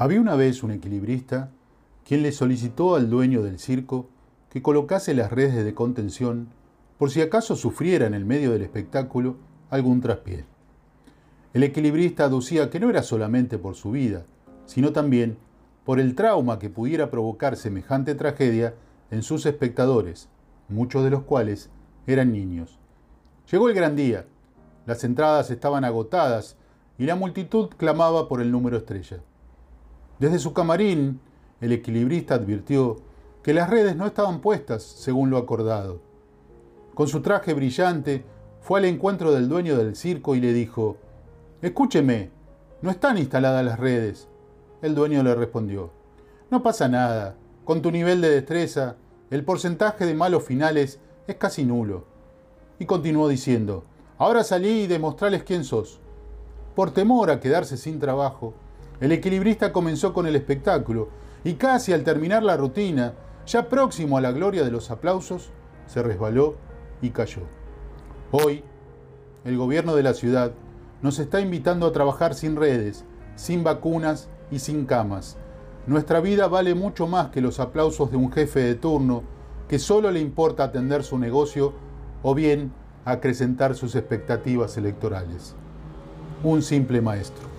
Había una vez un equilibrista quien le solicitó al dueño del circo que colocase las redes de contención por si acaso sufriera en el medio del espectáculo algún traspié. El equilibrista aducía que no era solamente por su vida, sino también por el trauma que pudiera provocar semejante tragedia en sus espectadores, muchos de los cuales eran niños. Llegó el gran día, las entradas estaban agotadas y la multitud clamaba por el número estrella. Desde su camarín, el equilibrista advirtió que las redes no estaban puestas según lo acordado. Con su traje brillante, fue al encuentro del dueño del circo y le dijo, Escúcheme, no están instaladas las redes. El dueño le respondió, No pasa nada, con tu nivel de destreza, el porcentaje de malos finales es casi nulo. Y continuó diciendo, Ahora salí y demostrales quién sos. Por temor a quedarse sin trabajo, el equilibrista comenzó con el espectáculo y casi al terminar la rutina, ya próximo a la gloria de los aplausos, se resbaló y cayó. Hoy, el gobierno de la ciudad nos está invitando a trabajar sin redes, sin vacunas y sin camas. Nuestra vida vale mucho más que los aplausos de un jefe de turno que solo le importa atender su negocio o bien acrecentar sus expectativas electorales. Un simple maestro.